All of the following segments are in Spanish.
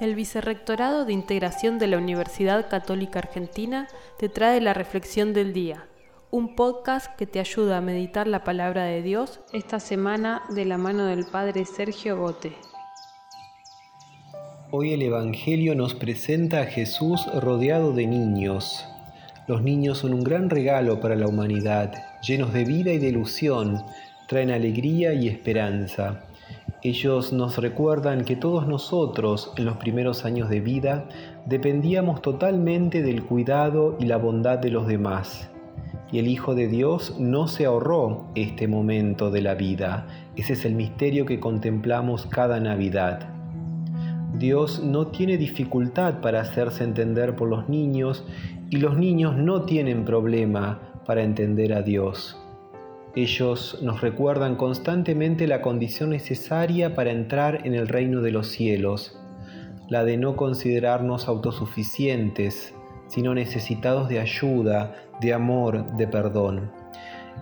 El Vicerrectorado de Integración de la Universidad Católica Argentina te trae la Reflexión del Día, un podcast que te ayuda a meditar la palabra de Dios esta semana de la mano del Padre Sergio Gote. Hoy el Evangelio nos presenta a Jesús rodeado de niños. Los niños son un gran regalo para la humanidad, llenos de vida y de ilusión, traen alegría y esperanza. Ellos nos recuerdan que todos nosotros en los primeros años de vida dependíamos totalmente del cuidado y la bondad de los demás. Y el Hijo de Dios no se ahorró este momento de la vida. Ese es el misterio que contemplamos cada Navidad. Dios no tiene dificultad para hacerse entender por los niños y los niños no tienen problema para entender a Dios. Ellos nos recuerdan constantemente la condición necesaria para entrar en el reino de los cielos, la de no considerarnos autosuficientes, sino necesitados de ayuda, de amor, de perdón.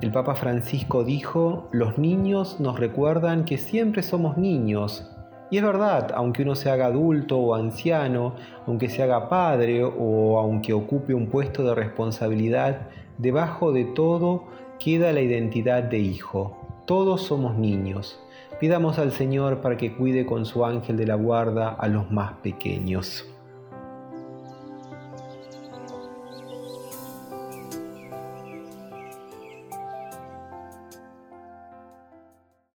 El Papa Francisco dijo, los niños nos recuerdan que siempre somos niños. Y es verdad, aunque uno se haga adulto o anciano, aunque se haga padre o aunque ocupe un puesto de responsabilidad, debajo de todo queda la identidad de hijo. Todos somos niños. Pidamos al Señor para que cuide con su ángel de la guarda a los más pequeños.